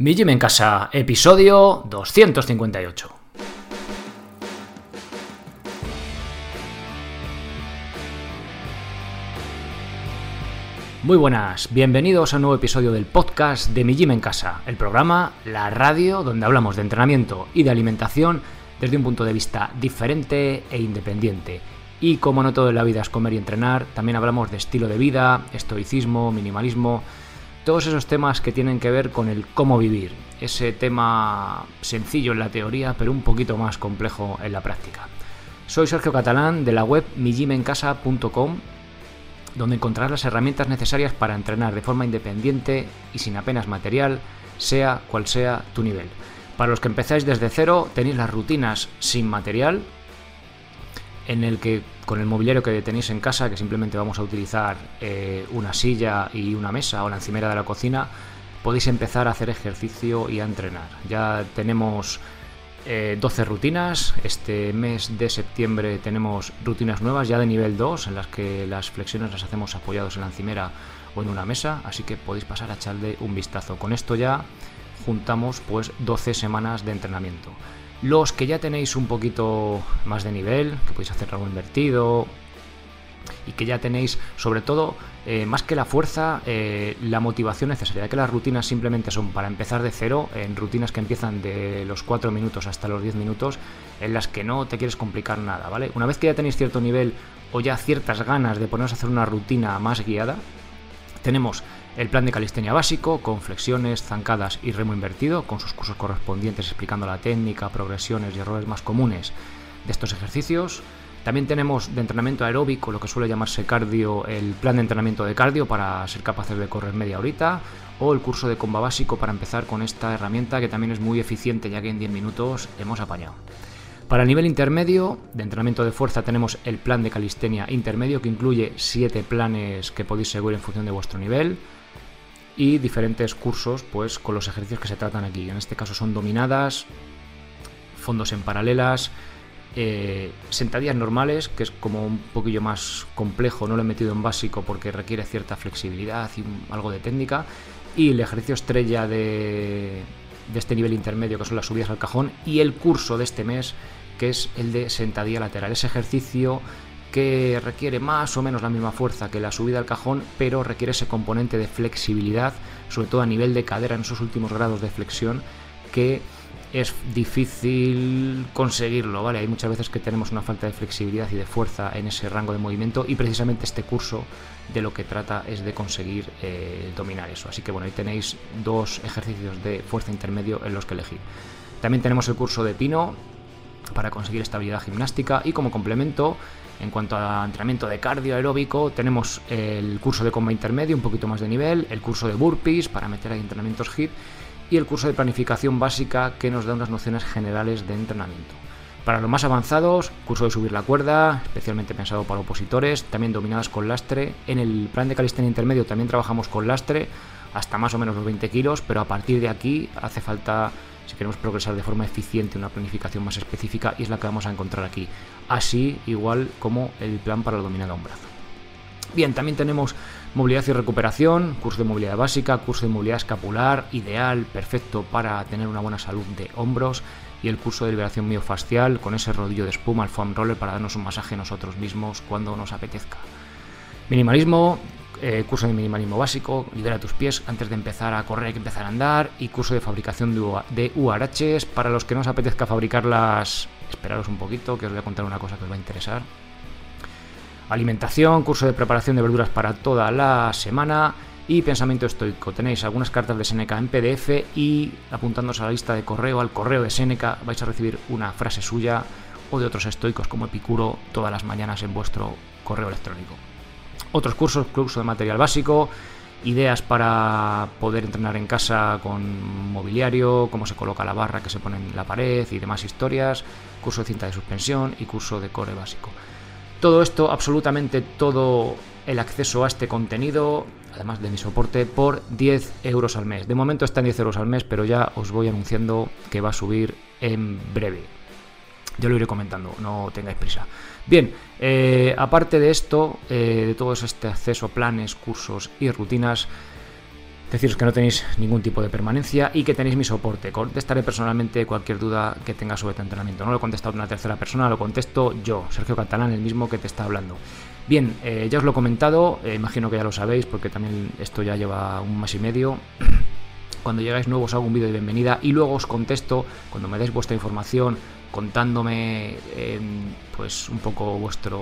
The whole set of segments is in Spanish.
Mi Gym en Casa, episodio 258. Muy buenas, bienvenidos a un nuevo episodio del podcast de Mi Gym en Casa, el programa, la radio, donde hablamos de entrenamiento y de alimentación desde un punto de vista diferente e independiente. Y como no todo en la vida es comer y entrenar, también hablamos de estilo de vida, estoicismo, minimalismo, todos esos temas que tienen que ver con el cómo vivir. Ese tema sencillo en la teoría, pero un poquito más complejo en la práctica. Soy Sergio Catalán de la web mijimencasa.com, donde encontrarás las herramientas necesarias para entrenar de forma independiente y sin apenas material, sea cual sea tu nivel. Para los que empezáis desde cero, tenéis las rutinas sin material, en el que con el mobiliario que tenéis en casa, que simplemente vamos a utilizar eh, una silla y una mesa o la encimera de la cocina, podéis empezar a hacer ejercicio y a entrenar. Ya tenemos 12 eh, rutinas, este mes de septiembre tenemos rutinas nuevas ya de nivel 2, en las que las flexiones las hacemos apoyados en la encimera o en una mesa, así que podéis pasar a echarle un vistazo. Con esto ya juntamos pues 12 semanas de entrenamiento. Los que ya tenéis un poquito más de nivel, que podéis hacer algo invertido y que ya tenéis, sobre todo, eh, más que la fuerza, eh, la motivación necesaria, ya que las rutinas simplemente son para empezar de cero, en rutinas que empiezan de los 4 minutos hasta los 10 minutos, en las que no te quieres complicar nada, ¿vale? Una vez que ya tenéis cierto nivel o ya ciertas ganas de poneros a hacer una rutina más guiada, tenemos el plan de calistenia básico, con flexiones, zancadas y remo invertido, con sus cursos correspondientes explicando la técnica, progresiones y errores más comunes de estos ejercicios. También tenemos de entrenamiento aeróbico, lo que suele llamarse cardio, el plan de entrenamiento de cardio para ser capaces de correr media horita, o el curso de comba básico para empezar con esta herramienta que también es muy eficiente ya que en 10 minutos hemos apañado. Para el nivel intermedio de entrenamiento de fuerza tenemos el plan de calistenia intermedio que incluye 7 planes que podéis seguir en función de vuestro nivel y diferentes cursos pues con los ejercicios que se tratan aquí. En este caso son dominadas, fondos en paralelas, eh, sentadillas normales, que es como un poquillo más complejo, no lo he metido en básico porque requiere cierta flexibilidad y algo de técnica, y el ejercicio estrella de, de este nivel intermedio, que son las subidas al cajón, y el curso de este mes, que es el de sentadilla lateral. Ese ejercicio que requiere más o menos la misma fuerza que la subida al cajón, pero requiere ese componente de flexibilidad, sobre todo a nivel de cadera en esos últimos grados de flexión, que es difícil conseguirlo, ¿vale? Hay muchas veces que tenemos una falta de flexibilidad y de fuerza en ese rango de movimiento y precisamente este curso de lo que trata es de conseguir eh, dominar eso. Así que bueno, ahí tenéis dos ejercicios de fuerza intermedio en los que elegir. También tenemos el curso de Pino para conseguir estabilidad gimnástica y como complemento en cuanto a entrenamiento de cardio aeróbico, tenemos el curso de comba intermedio, un poquito más de nivel, el curso de burpees para meter ahí entrenamientos HIIT y el curso de planificación básica que nos da unas nociones generales de entrenamiento. Para los más avanzados, curso de subir la cuerda, especialmente pensado para opositores, también dominadas con lastre. En el plan de calistenia intermedio también trabajamos con lastre, hasta más o menos los 20 kilos, pero a partir de aquí hace falta si queremos progresar de forma eficiente, una planificación más específica y es la que vamos a encontrar aquí. Así igual como el plan para el dominado a un brazo. Bien, también tenemos movilidad y recuperación, curso de movilidad básica, curso de movilidad escapular, ideal, perfecto para tener una buena salud de hombros y el curso de liberación miofascial con ese rodillo de espuma, el foam roller para darnos un masaje nosotros mismos cuando nos apetezca. Minimalismo, eh, curso de minimalismo básico, libera tus pies antes de empezar a correr, hay que empezar a andar, y curso de fabricación de, URHs. Para los que no os apetezca fabricarlas, esperaros un poquito, que os voy a contar una cosa que os va a interesar. Alimentación, curso de preparación de verduras para toda la semana y pensamiento estoico. Tenéis algunas cartas de Seneca en PDF y apuntándose a la lista de correo, al correo de Seneca, vais a recibir una frase suya o de otros estoicos como Epicuro todas las mañanas en vuestro correo electrónico otros cursos, curso de material básico, ideas para poder entrenar en casa con mobiliario, cómo se coloca la barra que se pone en la pared y demás historias, curso de cinta de suspensión y curso de core básico. Todo esto, absolutamente todo el acceso a este contenido, además de mi soporte, por 10 euros al mes. De momento está en 10 euros al mes, pero ya os voy anunciando que va a subir en breve. Yo lo iré comentando, no tengáis prisa. Bien, eh, aparte de esto, eh, de todo este acceso a planes, cursos y rutinas, Deciros que no tenéis ningún tipo de permanencia y que tenéis mi soporte. Contestaré personalmente cualquier duda que tengas sobre tu entrenamiento. No lo he contestado una tercera persona, lo contesto yo, Sergio Catalán, el mismo que te está hablando. Bien, eh, ya os lo he comentado, imagino que ya lo sabéis porque también esto ya lleva un mes y medio. Cuando llegáis nuevos hago un vídeo de bienvenida y luego os contesto cuando me deis vuestra información contándome pues un poco vuestro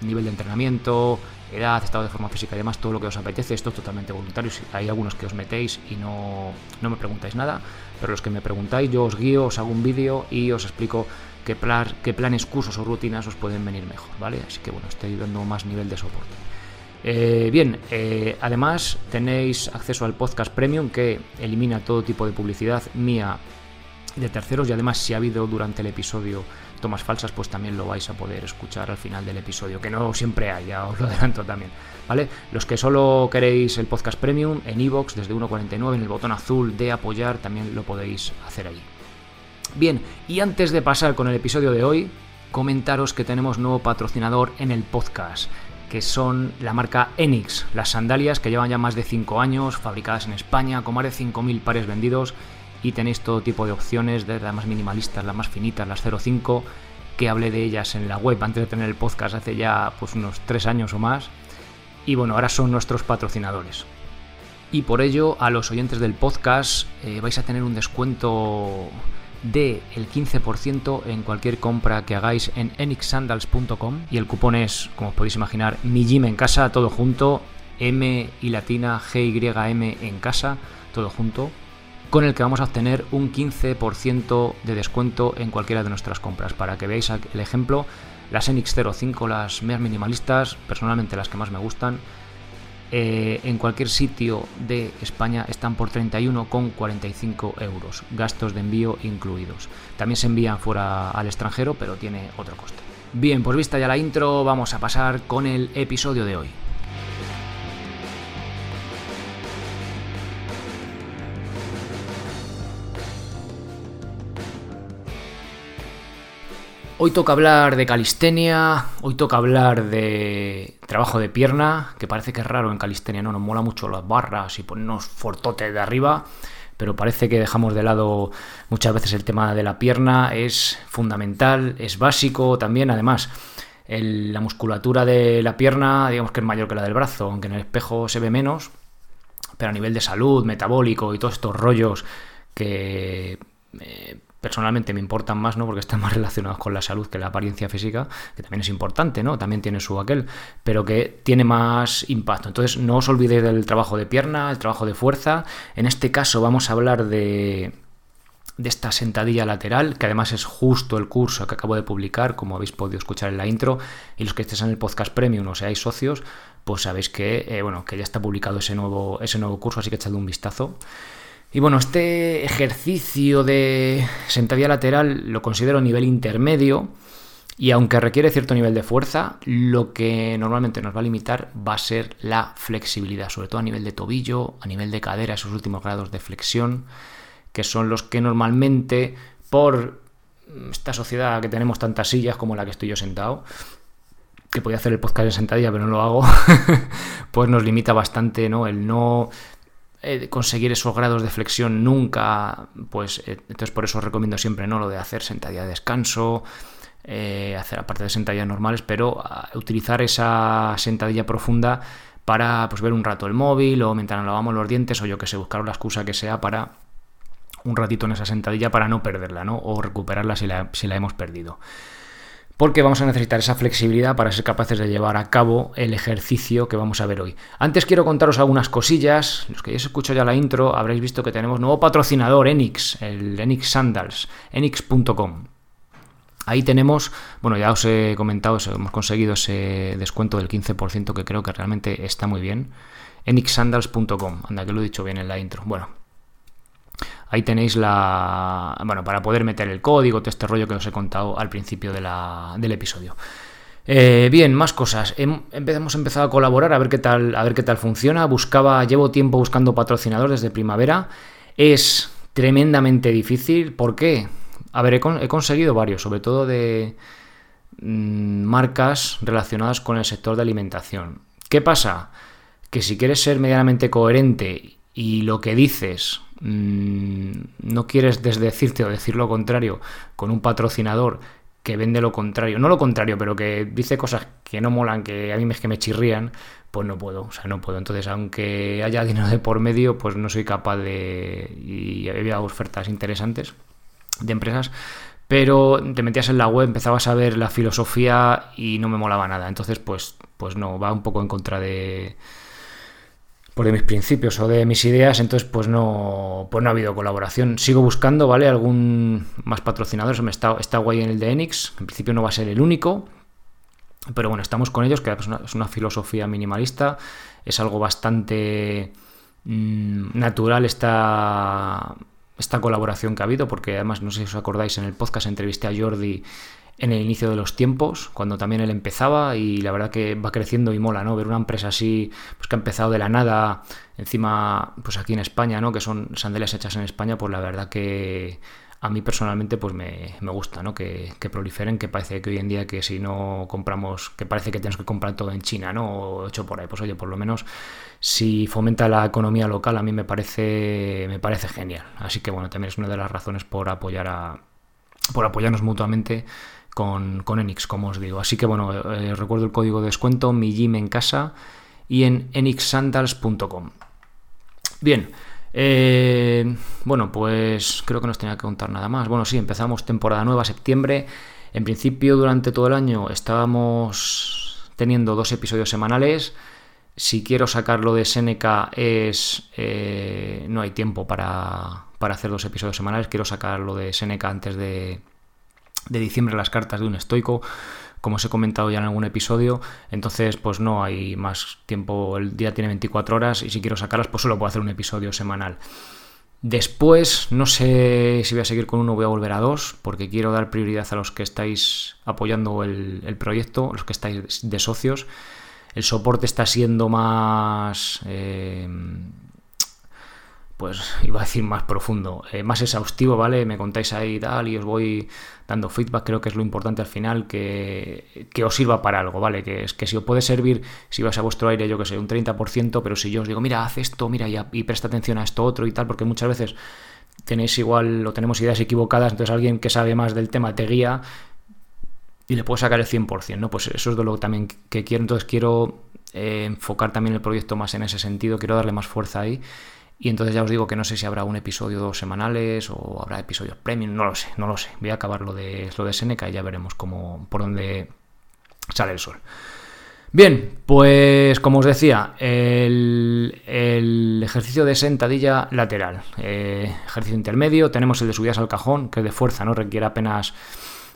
nivel de entrenamiento, edad, estado de forma física y demás, todo lo que os apetece. Esto es totalmente voluntario. Hay algunos que os metéis y no, no me preguntáis nada, pero los que me preguntáis, yo os guío, os hago un vídeo y os explico qué, qué planes, cursos o rutinas os pueden venir mejor, ¿vale? Así que bueno, estoy dando más nivel de soporte. Eh, bien, eh, además tenéis acceso al podcast premium que elimina todo tipo de publicidad mía de terceros y además si ha habido durante el episodio tomas falsas, pues también lo vais a poder escuchar al final del episodio, que no siempre hay, ya os lo adelanto también, ¿vale? Los que solo queréis el podcast premium en iVoox desde 1.49 en el botón azul de apoyar también lo podéis hacer ahí. Bien, y antes de pasar con el episodio de hoy, comentaros que tenemos nuevo patrocinador en el podcast que son la marca Enix, las sandalias que llevan ya más de 5 años, fabricadas en España, con más de 5.000 pares vendidos y tenéis todo tipo de opciones, desde las más minimalistas, las más finitas, las 05, que hablé de ellas en la web antes de tener el podcast hace ya pues unos 3 años o más. Y bueno, ahora son nuestros patrocinadores. Y por ello, a los oyentes del podcast eh, vais a tener un descuento de el 15% en cualquier compra que hagáis en enixsandals.com y el cupón es, como podéis imaginar, mi gym en casa, todo junto, M y latina G Y M en casa, todo junto con el que vamos a obtener un 15% de descuento en cualquiera de nuestras compras. Para que veáis el ejemplo, las NX05, las más minimalistas, personalmente las que más me gustan, eh, en cualquier sitio de España están por 31,45 euros, gastos de envío incluidos. También se envían fuera al extranjero, pero tiene otro coste. Bien, pues vista ya la intro, vamos a pasar con el episodio de hoy. Hoy toca hablar de calistenia, hoy toca hablar de trabajo de pierna, que parece que es raro en calistenia, no nos mola mucho las barras y ponernos fortotes de arriba, pero parece que dejamos de lado muchas veces el tema de la pierna, es fundamental, es básico también, además. la musculatura de la pierna, digamos que es mayor que la del brazo, aunque en el espejo se ve menos, pero a nivel de salud, metabólico y todos estos rollos que eh, personalmente me importan más, ¿no? Porque están más relacionados con la salud que la apariencia física, que también es importante, ¿no? También tiene su aquel, pero que tiene más impacto. Entonces, no os olvidéis del trabajo de pierna, el trabajo de fuerza. En este caso vamos a hablar de de esta sentadilla lateral, que además es justo el curso que acabo de publicar, como habéis podido escuchar en la intro, y los que estéis en el podcast premium o seáis socios, pues sabéis que, eh, bueno, que ya está publicado ese nuevo, ese nuevo curso, así que echad un vistazo. Y bueno, este ejercicio de sentadilla lateral lo considero nivel intermedio y aunque requiere cierto nivel de fuerza, lo que normalmente nos va a limitar va a ser la flexibilidad, sobre todo a nivel de tobillo, a nivel de cadera, esos últimos grados de flexión, que son los que normalmente por esta sociedad que tenemos tantas sillas como la que estoy yo sentado, que podía hacer el podcast en sentadilla pero no lo hago, pues nos limita bastante, ¿no? El no eh, conseguir esos grados de flexión nunca, pues eh, entonces por eso os recomiendo siempre no lo de hacer sentadilla de descanso, eh, hacer aparte de sentadillas normales, pero ah, utilizar esa sentadilla profunda para pues, ver un rato el móvil o mientras nos lavamos los dientes o yo que sé, buscar la excusa que sea para un ratito en esa sentadilla para no perderla, ¿no? O recuperarla si la, si la hemos perdido porque vamos a necesitar esa flexibilidad para ser capaces de llevar a cabo el ejercicio que vamos a ver hoy. Antes quiero contaros algunas cosillas, los que ya escuchado ya la intro habréis visto que tenemos nuevo patrocinador, Enix, el Enix Sandals, enix.com. Ahí tenemos, bueno, ya os he comentado, hemos conseguido ese descuento del 15% que creo que realmente está muy bien. enixsandals.com, anda que lo he dicho bien en la intro. Bueno, Ahí tenéis la. Bueno, para poder meter el código, todo este rollo que os he contado al principio del episodio. Eh, bien, más cosas. hemos empezado a colaborar a ver qué tal, a ver qué tal funciona. Buscaba, llevo tiempo buscando patrocinadores desde primavera. Es tremendamente difícil. ¿Por qué? A ver, he, conseguido varios, sobre todo de mm, marcas relacionadas con el sector de alimentación. ¿Qué pasa? que si quieres ser medianamente coherente y lo que dices mmm, no quieres desdecirte o decir lo contrario con un patrocinador que vende lo contrario, no lo contrario, pero que dice cosas que no molan, que a mí me, que me chirrían, pues no puedo, o sea, no puedo. Entonces, aunque haya dinero de por medio, pues no soy capaz de... Y había ofertas interesantes de empresas, pero te metías en la web, empezabas a ver la filosofía y no me molaba nada. Entonces, pues, pues no, va un poco en contra de por de mis principios o de mis ideas, entonces pues no, pues no ha habido colaboración. Sigo buscando, ¿vale? Algún más patrocinador, me está, está guay en el de Enix, en principio no va a ser el único, pero bueno, estamos con ellos, que es una, filosofía minimalista, es algo bastante mm, natural esta, esta colaboración que ha habido, porque además, no sé si os acordáis, en el podcast entrevisté a Jordi en el inicio de los tiempos, cuando también él empezaba y la verdad que va creciendo y mola, ¿no? Ver una empresa así, pues que ha empezado de la nada, encima, pues aquí en España, ¿no? Que son sandalias hechas en España, pues la verdad que a mí personalmente pues me, gusta, ¿no? Que, proliferen, que parece que hoy en día que si no compramos, que parece que tenemos que comprar todo en China, ¿no? O hecho por ahí, pues oye, por lo menos si fomenta la economía local a mí me parece, me parece genial. Así que bueno, también es una de las razones por apoyar a, por apoyarnos mutuamente con, Enix, como os digo. Así que bueno, eh, recuerdo el código de descuento, mi gym en casa y en enixsandals.com. Bien, eh, bueno, pues creo que no os tenía que contar nada más. Bueno, sí, empezamos temporada nueva, septiembre. En principio, durante todo el año estábamos teniendo dos episodios semanales. Si quiero sacarlo de Seneca es... Eh, no hay tiempo para, para hacer dos episodios semanales. Quiero sacarlo de Seneca antes de, de diciembre las cartas de un estoico, como os he comentado ya en algún episodio, entonces pues no hay más tiempo, el día tiene 24 horas y si quiero sacarlas pues solo puedo hacer un episodio semanal. Después, no sé si voy a seguir con uno o voy a volver a dos, porque quiero dar prioridad a los que estáis apoyando el, proyecto, los que estáis de socios. El soporte está siendo más... Eh, pues iba a decir más profundo, eh, más exhaustivo, ¿vale? Me contáis ahí y tal y os voy dando feedback, creo que es lo importante al final, que, que, os sirva para algo, ¿vale? Que es que si os puede servir, si vais a vuestro aire, yo que sé, un 30%, pero si yo os digo, mira, haz esto, mira, y, presta atención a esto otro y tal, porque muchas veces tenéis igual o tenemos ideas equivocadas, entonces alguien que sabe más del tema te guía y le puede sacar el 100%, ¿no? Pues eso es de lo también que quiero, entonces quiero eh, enfocar también el proyecto más en ese sentido, quiero darle más fuerza ahí y entonces ya os digo que no sé si habrá un episodio dos semanales o habrá episodios premium, no lo sé, no lo sé. Voy a acabar lo de, lo de Seneca y ya veremos cómo, por dónde sale el sol. Bien, pues como os decía, el, ejercicio de sentadilla lateral, eh, ejercicio intermedio, tenemos el de subidas al cajón, que es de fuerza, no requiere apenas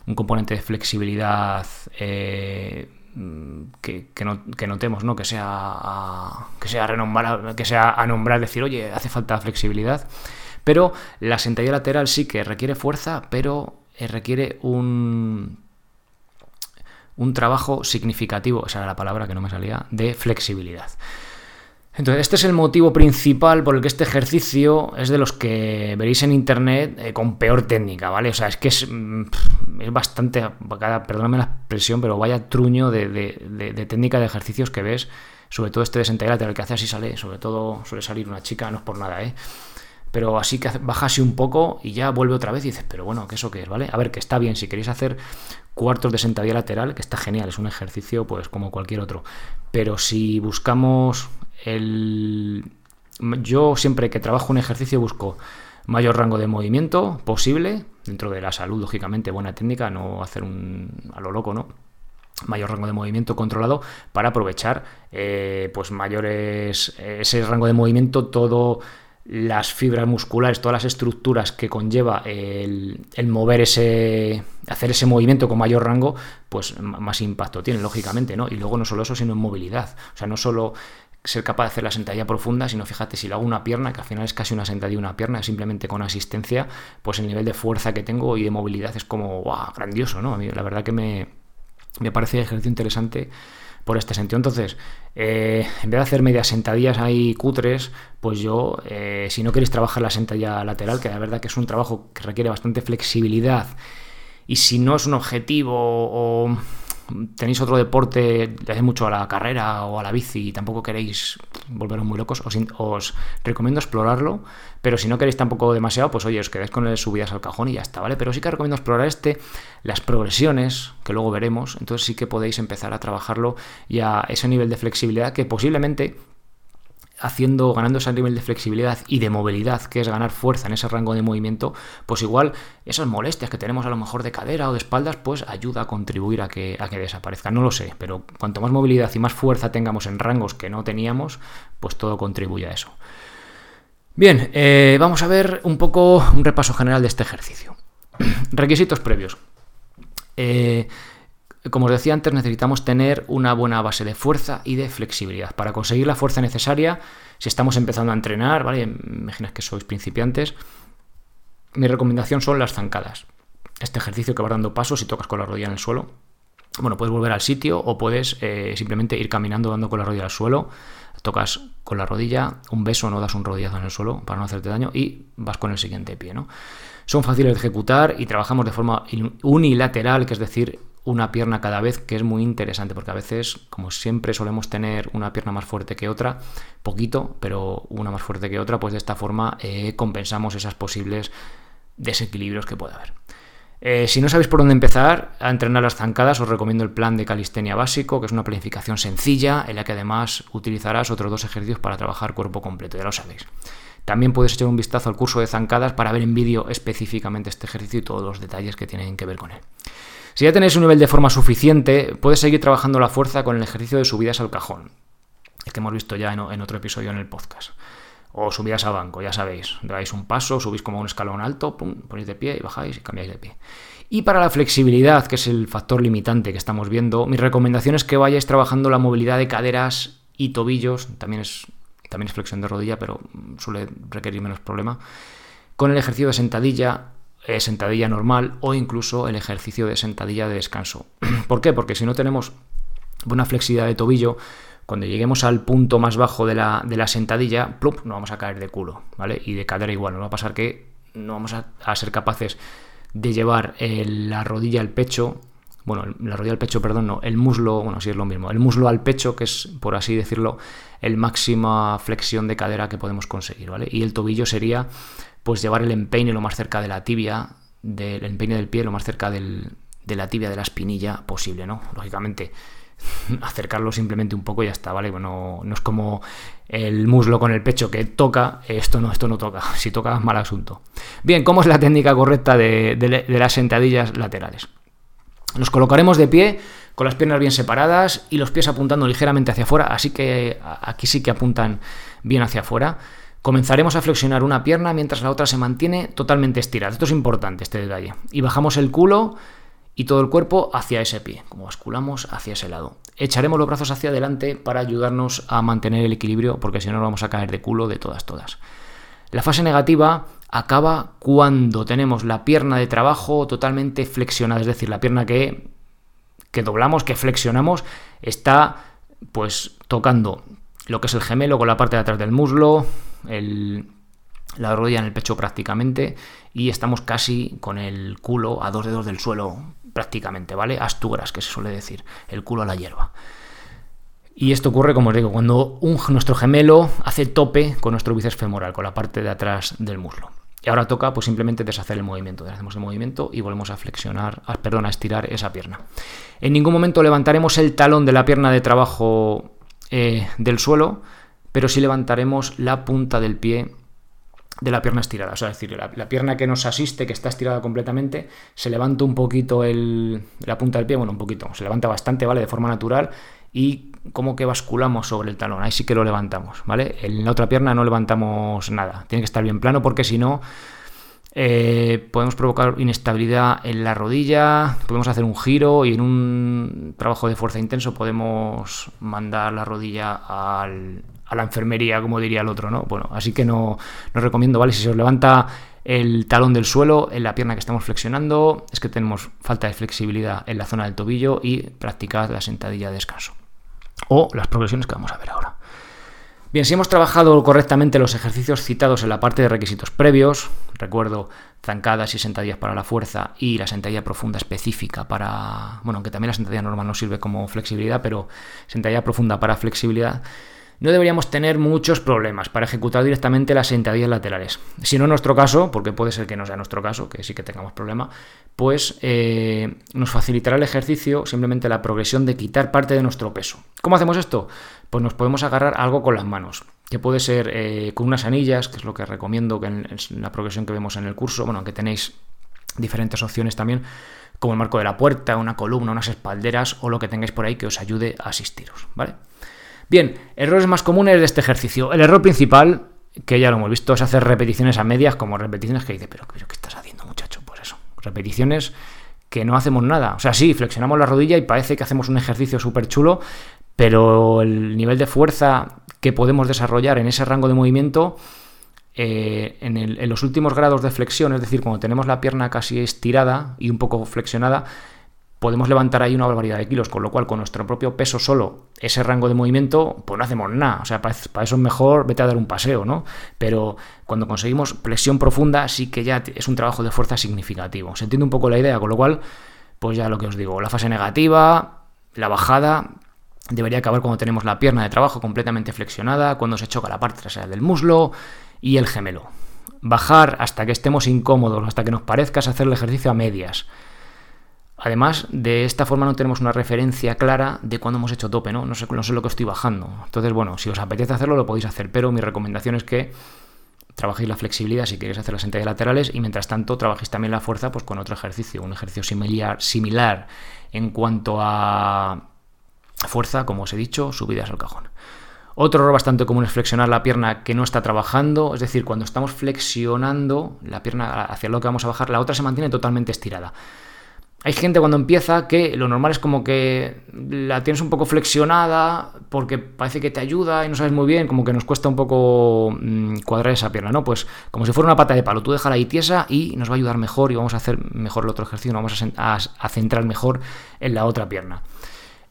un componente de flexibilidad eh, Mm, que, notemos, ¿no? Que sea a, que sea a que sea a nombrar, decir, oye, hace falta flexibilidad. Pero la sentadilla lateral sí que requiere fuerza, pero eh, requiere un, un trabajo significativo, esa era la palabra que no me salía, de flexibilidad. Entonces, este es el motivo principal por el que este ejercicio es de los que veréis en internet eh, con peor técnica, ¿vale? O sea, es que es, mm, es bastante, perdóname la expresión, pero vaya truño de, técnica de ejercicios que ves, sobre todo este de lateral que hace así sale, sobre todo suele salir una chica, no es por nada, ¿eh? Pero así que baja así un poco y ya vuelve otra vez y dices, pero bueno, ¿qué eso qué es, ¿vale? A ver, que está bien, si queréis hacer cuartos de sentadilla lateral, que está genial, es un ejercicio pues como cualquier otro. Pero si buscamos el... Yo siempre que trabajo un ejercicio busco mayor rango de movimiento posible, dentro de la salud, lógicamente, buena técnica, no hacer un a lo loco, ¿no? mayor rango de movimiento controlado para aprovechar eh, pues mayores ese rango de movimiento todo las fibras musculares todas las estructuras que conlleva el, el, mover ese hacer ese movimiento con mayor rango pues más impacto tiene lógicamente no y luego no solo eso sino en movilidad o sea no solo ser capaz de hacer la sentadilla profunda, sino fíjate, si lo hago una pierna, que al final es casi una sentadilla una pierna, simplemente con asistencia, pues el nivel de fuerza que tengo y de movilidad es como, grandioso, ¿no? A mí la verdad que me, me parece ejercicio interesante por este sentido. Entonces, eh, en vez de hacer medias sentadillas ahí cutres, pues yo, eh, si no queréis trabajar la sentadilla lateral, que la verdad que es un trabajo que requiere bastante flexibilidad, y si no es un objetivo o tenéis otro deporte, le hacéis mucho a la carrera o a la bici y tampoco queréis volveros muy locos, os, recomiendo explorarlo, pero si no queréis tampoco demasiado, pues oye, os quedáis con el subidas al cajón y ya está, ¿vale? Pero sí que recomiendo explorar este, las progresiones, que luego veremos, entonces sí que podéis empezar a trabajarlo y a ese nivel de flexibilidad que posiblemente haciendo, ganando ese nivel de flexibilidad y de movilidad, que es ganar fuerza en ese rango de movimiento, pues igual esas molestias que tenemos a lo mejor de cadera o de espaldas, pues ayuda a contribuir a que, a que. No lo sé, pero cuanto más movilidad y más fuerza tengamos en rangos que no teníamos, pues todo contribuye a eso. Bien, eh, vamos a ver un poco un repaso general de este ejercicio. Requisitos previos. Eh, como os decía antes, necesitamos tener una buena base de fuerza y de flexibilidad. Para conseguir la fuerza necesaria, si estamos empezando a entrenar, ¿vale? Imaginas que sois principiantes, mi recomendación son las zancadas. Este ejercicio que vas dando pasos y tocas con la rodilla en el suelo. Bueno, puedes volver al sitio o puedes eh, simplemente ir caminando dando con la rodilla al suelo. Tocas con la rodilla, un beso, no das un rodillazo en el suelo para no hacerte daño y vas con el siguiente pie. Son fáciles de ejecutar y trabajamos de forma unilateral, que es decir, una pierna cada vez, que es muy interesante, porque a veces, como siempre solemos tener una pierna más fuerte que otra, poquito, pero una más fuerte que otra, pues de esta forma eh, compensamos esas posibles desequilibrios que puede haber. Eh, si no sabéis por dónde empezar a entrenar las zancadas, os recomiendo el plan de calistenia básico, que es una planificación sencilla en la que además utilizarás otros dos ejercicios para trabajar cuerpo completo, ya lo sabéis. También puedes echar un vistazo al curso de zancadas para ver en vídeo específicamente este ejercicio y todos los detalles que tienen que ver con él. Si ya tenéis un nivel de forma suficiente, puedes seguir trabajando la fuerza con el ejercicio de subidas al cajón, el que hemos visto ya en, otro episodio en el podcast. O subidas a banco, ya sabéis. Dais un paso, subís como un escalón alto, pum, ponéis de pie y bajáis y cambiáis de pie. Y para la flexibilidad, que es el factor limitante que estamos viendo, mi recomendación es que vayáis trabajando la movilidad de caderas y tobillos, también es, también es flexión de rodilla, pero suele requerir menos problema, con el ejercicio de sentadilla eh, sentadilla normal o incluso el ejercicio de sentadilla de descanso. ¿Por qué? Porque si no tenemos buena flexibilidad de tobillo, cuando lleguemos al punto más bajo de la, sentadilla, plump, no vamos a caer de culo, ¿vale? Y de cadera igual, nos va a pasar que no vamos a, ser capaces de llevar la rodilla al pecho, bueno, la rodilla al pecho, perdón, no, el muslo, bueno, sí es lo mismo, el muslo al pecho, que es, por así decirlo, el máxima flexión de cadera que podemos conseguir, ¿vale? Y el tobillo sería pues llevar el empeine lo más cerca de la tibia, del empeine del pie lo más cerca de la tibia de la espinilla posible, ¿no? Lógicamente, acercarlo simplemente un poco y ya está, ¿vale? Bueno, no es como el muslo con el pecho que toca, esto no, esto no toca, si toca mal asunto. Bien, ¿cómo es la técnica correcta de, de las sentadillas laterales? Nos colocaremos de pie con las piernas bien separadas y los pies apuntando ligeramente hacia afuera, así que aquí sí que apuntan bien hacia afuera. Comenzaremos a flexionar una pierna mientras la otra se mantiene totalmente estirada. Esto es importante, este detalle. Y bajamos el culo y todo el cuerpo hacia ese pie, como basculamos hacia ese lado. Echaremos los brazos hacia adelante para ayudarnos a mantener el equilibrio, porque si no nos vamos a caer de culo de todas, todas. La fase negativa acaba cuando tenemos la pierna de trabajo totalmente flexionada, es decir, la pierna que, que doblamos, que flexionamos, está pues tocando lo que es el gemelo con la parte de atrás del muslo, la rodilla en el pecho prácticamente y estamos casi con el culo a dos dedos del suelo prácticamente, ¿vale? Asturas, que se suele decir, el culo a la hierba. Y esto ocurre, como os digo, cuando nuestro gemelo hace tope con nuestro bíceps femoral, con la parte de atrás del muslo. Y ahora toca pues simplemente deshacer el movimiento. Deshacemos el movimiento y volvemos a flexionar, perdón, a estirar esa pierna. En ningún momento levantaremos el talón de la pierna de trabajo eh, del suelo, pero sí levantaremos la punta del pie de la pierna estirada. O sea, es decir, la, pierna que nos asiste, que está estirada completamente, se levanta un poquito el, la punta del pie, bueno, un poquito, se levanta bastante, ¿vale? De forma natural y como que basculamos sobre el talón, ahí sí que lo levantamos, ¿vale? En la otra pierna no levantamos nada, tiene que estar bien plano porque si no... Eh, podemos provocar inestabilidad en la rodilla, podemos hacer un giro y en un trabajo de fuerza intenso podemos mandar la rodilla al, a la enfermería, como diría el otro, ¿no? Bueno, así que no, no recomiendo, ¿vale? Si se os levanta el talón del suelo en la pierna que estamos flexionando, es que tenemos falta de flexibilidad en la zona del tobillo y practicad la sentadilla de descanso. O las progresiones que vamos a ver ahora. Bien, si hemos trabajado correctamente los ejercicios citados en la parte de requisitos previos, recuerdo zancadas y sentadillas para la fuerza y la sentadilla profunda específica para, bueno, aunque también la sentadilla normal no sirve como flexibilidad, pero sentadilla profunda para flexibilidad, no deberíamos tener muchos problemas para ejecutar directamente las sentadillas laterales. Si no es nuestro caso, porque puede ser que no sea nuestro caso, que sí que tengamos problema, pues eh, nos facilitará el ejercicio simplemente la progresión de quitar parte de nuestro peso. ¿Cómo hacemos esto? Pues nos podemos agarrar algo con las manos, que puede ser eh, con unas anillas, que es lo que recomiendo que en, en la progresión que vemos en el curso, bueno, aunque tenéis diferentes opciones también, como el marco de la puerta, una columna, unas espalderas o lo que tengáis por ahí que os ayude a asistiros, ¿vale? Bien, errores más comunes de este ejercicio. El error principal, que ya lo hemos visto, es hacer repeticiones a medias, como repeticiones que dice, pero, ¿qué estás haciendo, muchacho? Pues eso, repeticiones que no hacemos nada. O sea, sí, flexionamos la rodilla y parece que hacemos un ejercicio súper chulo, pero el nivel de fuerza que podemos desarrollar en ese rango de movimiento, eh, en, los últimos grados de flexión, es decir, cuando tenemos la pierna casi estirada y un poco flexionada, podemos levantar ahí una barbaridad de kilos, con lo cual con nuestro propio peso solo, ese rango de movimiento, pues no hacemos nada. O sea, para, eso es mejor vete a dar un paseo, ¿no? Pero cuando conseguimos flexión profunda, sí que ya es un trabajo de fuerza significativo. Se entiende un poco la idea, con lo cual, pues ya lo que os digo, la fase negativa, la bajada, debería acabar cuando tenemos la pierna de trabajo completamente flexionada, cuando se choca la parte trasera del muslo y el gemelo. Bajar hasta que estemos incómodos, hasta que nos parezca hacer el ejercicio a medias. Además, de esta forma no tenemos una referencia clara de cuándo hemos hecho tope, ¿no? No sé, no sé lo que estoy bajando. Entonces, bueno, si os apetece hacerlo, lo podéis hacer, pero mi recomendación es que trabajéis la flexibilidad si queréis hacer las sentadillas laterales y mientras tanto trabajéis también la fuerza pues con otro ejercicio, un ejercicio similar, similar en cuanto a fuerza, como os he dicho, subidas al cajón. Otro error bastante común es flexionar la pierna que no está trabajando, es decir, cuando estamos flexionando la pierna hacia lo que vamos a bajar, la otra se mantiene totalmente estirada. Hay gente cuando empieza que lo normal es como que la tienes un poco flexionada porque parece que te ayuda y no sabes muy bien, como que nos cuesta un poco mm, cuadrar esa pierna, ¿no? Pues como si fuera una pata de palo, tú déjala ahí tiesa y nos va a ayudar mejor y vamos a hacer mejor el otro ejercicio, vamos a, centrar mejor en la otra pierna.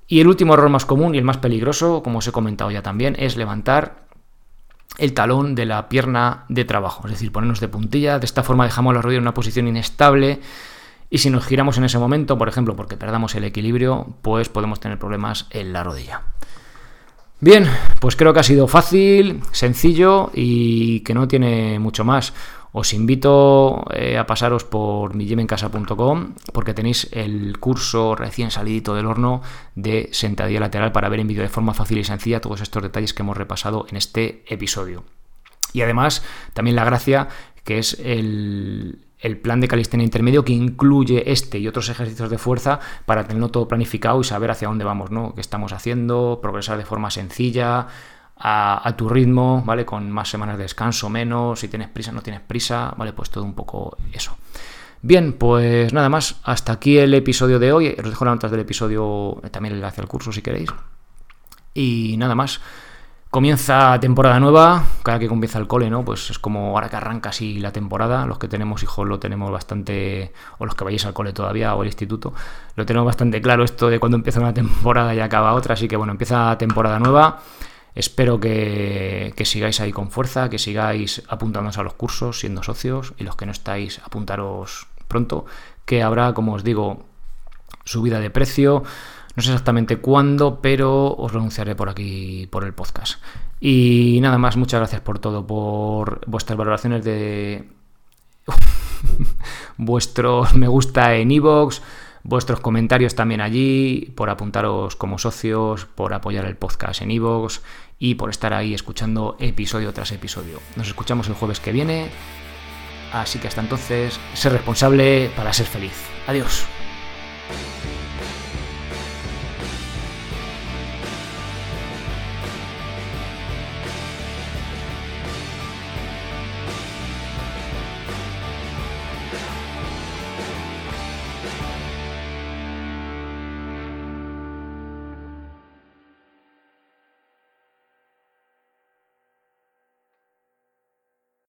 Y el último error más común y el más peligroso, como os he comentado ya también, es levantar el talón de la pierna de trabajo, es decir, ponernos de puntilla, de esta forma dejamos la rodilla en una posición inestable y si nos giramos en ese momento, por ejemplo, porque perdamos el equilibrio, pues podemos tener problemas en la rodilla. Bien, pues creo que ha sido fácil, sencillo y que no tiene mucho más. Os invito eh, a pasaros por mijimencasa.com porque tenéis el curso recién salidito del horno de sentadilla lateral para ver en vídeo de forma fácil y sencilla todos estos detalles que hemos repasado en este episodio. Y además, también la gracia que es el, el plan de calistenia intermedio que incluye este y otros ejercicios de fuerza para tenerlo todo planificado y saber hacia dónde vamos, ¿no? ¿Qué estamos haciendo? Progresar de forma sencilla, a, tu ritmo, ¿vale? Con más semanas de descanso, menos, si tienes prisa, no tienes prisa, ¿vale? Pues todo un poco eso. Bien, pues nada más, hasta aquí el episodio de hoy. Os dejo las notas del episodio, también el enlace al curso si queréis. Y nada más. Comienza temporada nueva, cada que comienza el cole, ¿no? Pues es como ahora que arranca así la temporada, los que tenemos hijos lo tenemos bastante, o los que vayáis al cole todavía o al instituto, lo tenemos bastante claro esto de cuando empieza una temporada y acaba otra, así que bueno, empieza temporada nueva, espero que, que sigáis ahí con fuerza, que sigáis apuntándonos a los cursos, siendo socios, y los que no estáis, apuntaros pronto, que habrá, como os digo, subida de precio, no sé exactamente cuándo, pero os lo anunciaré por aquí, por el podcast. Y nada más, muchas gracias por todo, por vuestras valoraciones de vuestros me gusta en iVoox, vuestros comentarios también allí, por apuntaros como socios, por apoyar el podcast en iVoox y por estar ahí escuchando episodio tras episodio. Nos escuchamos el jueves que viene, así que hasta entonces, ser responsable para ser feliz. Adiós.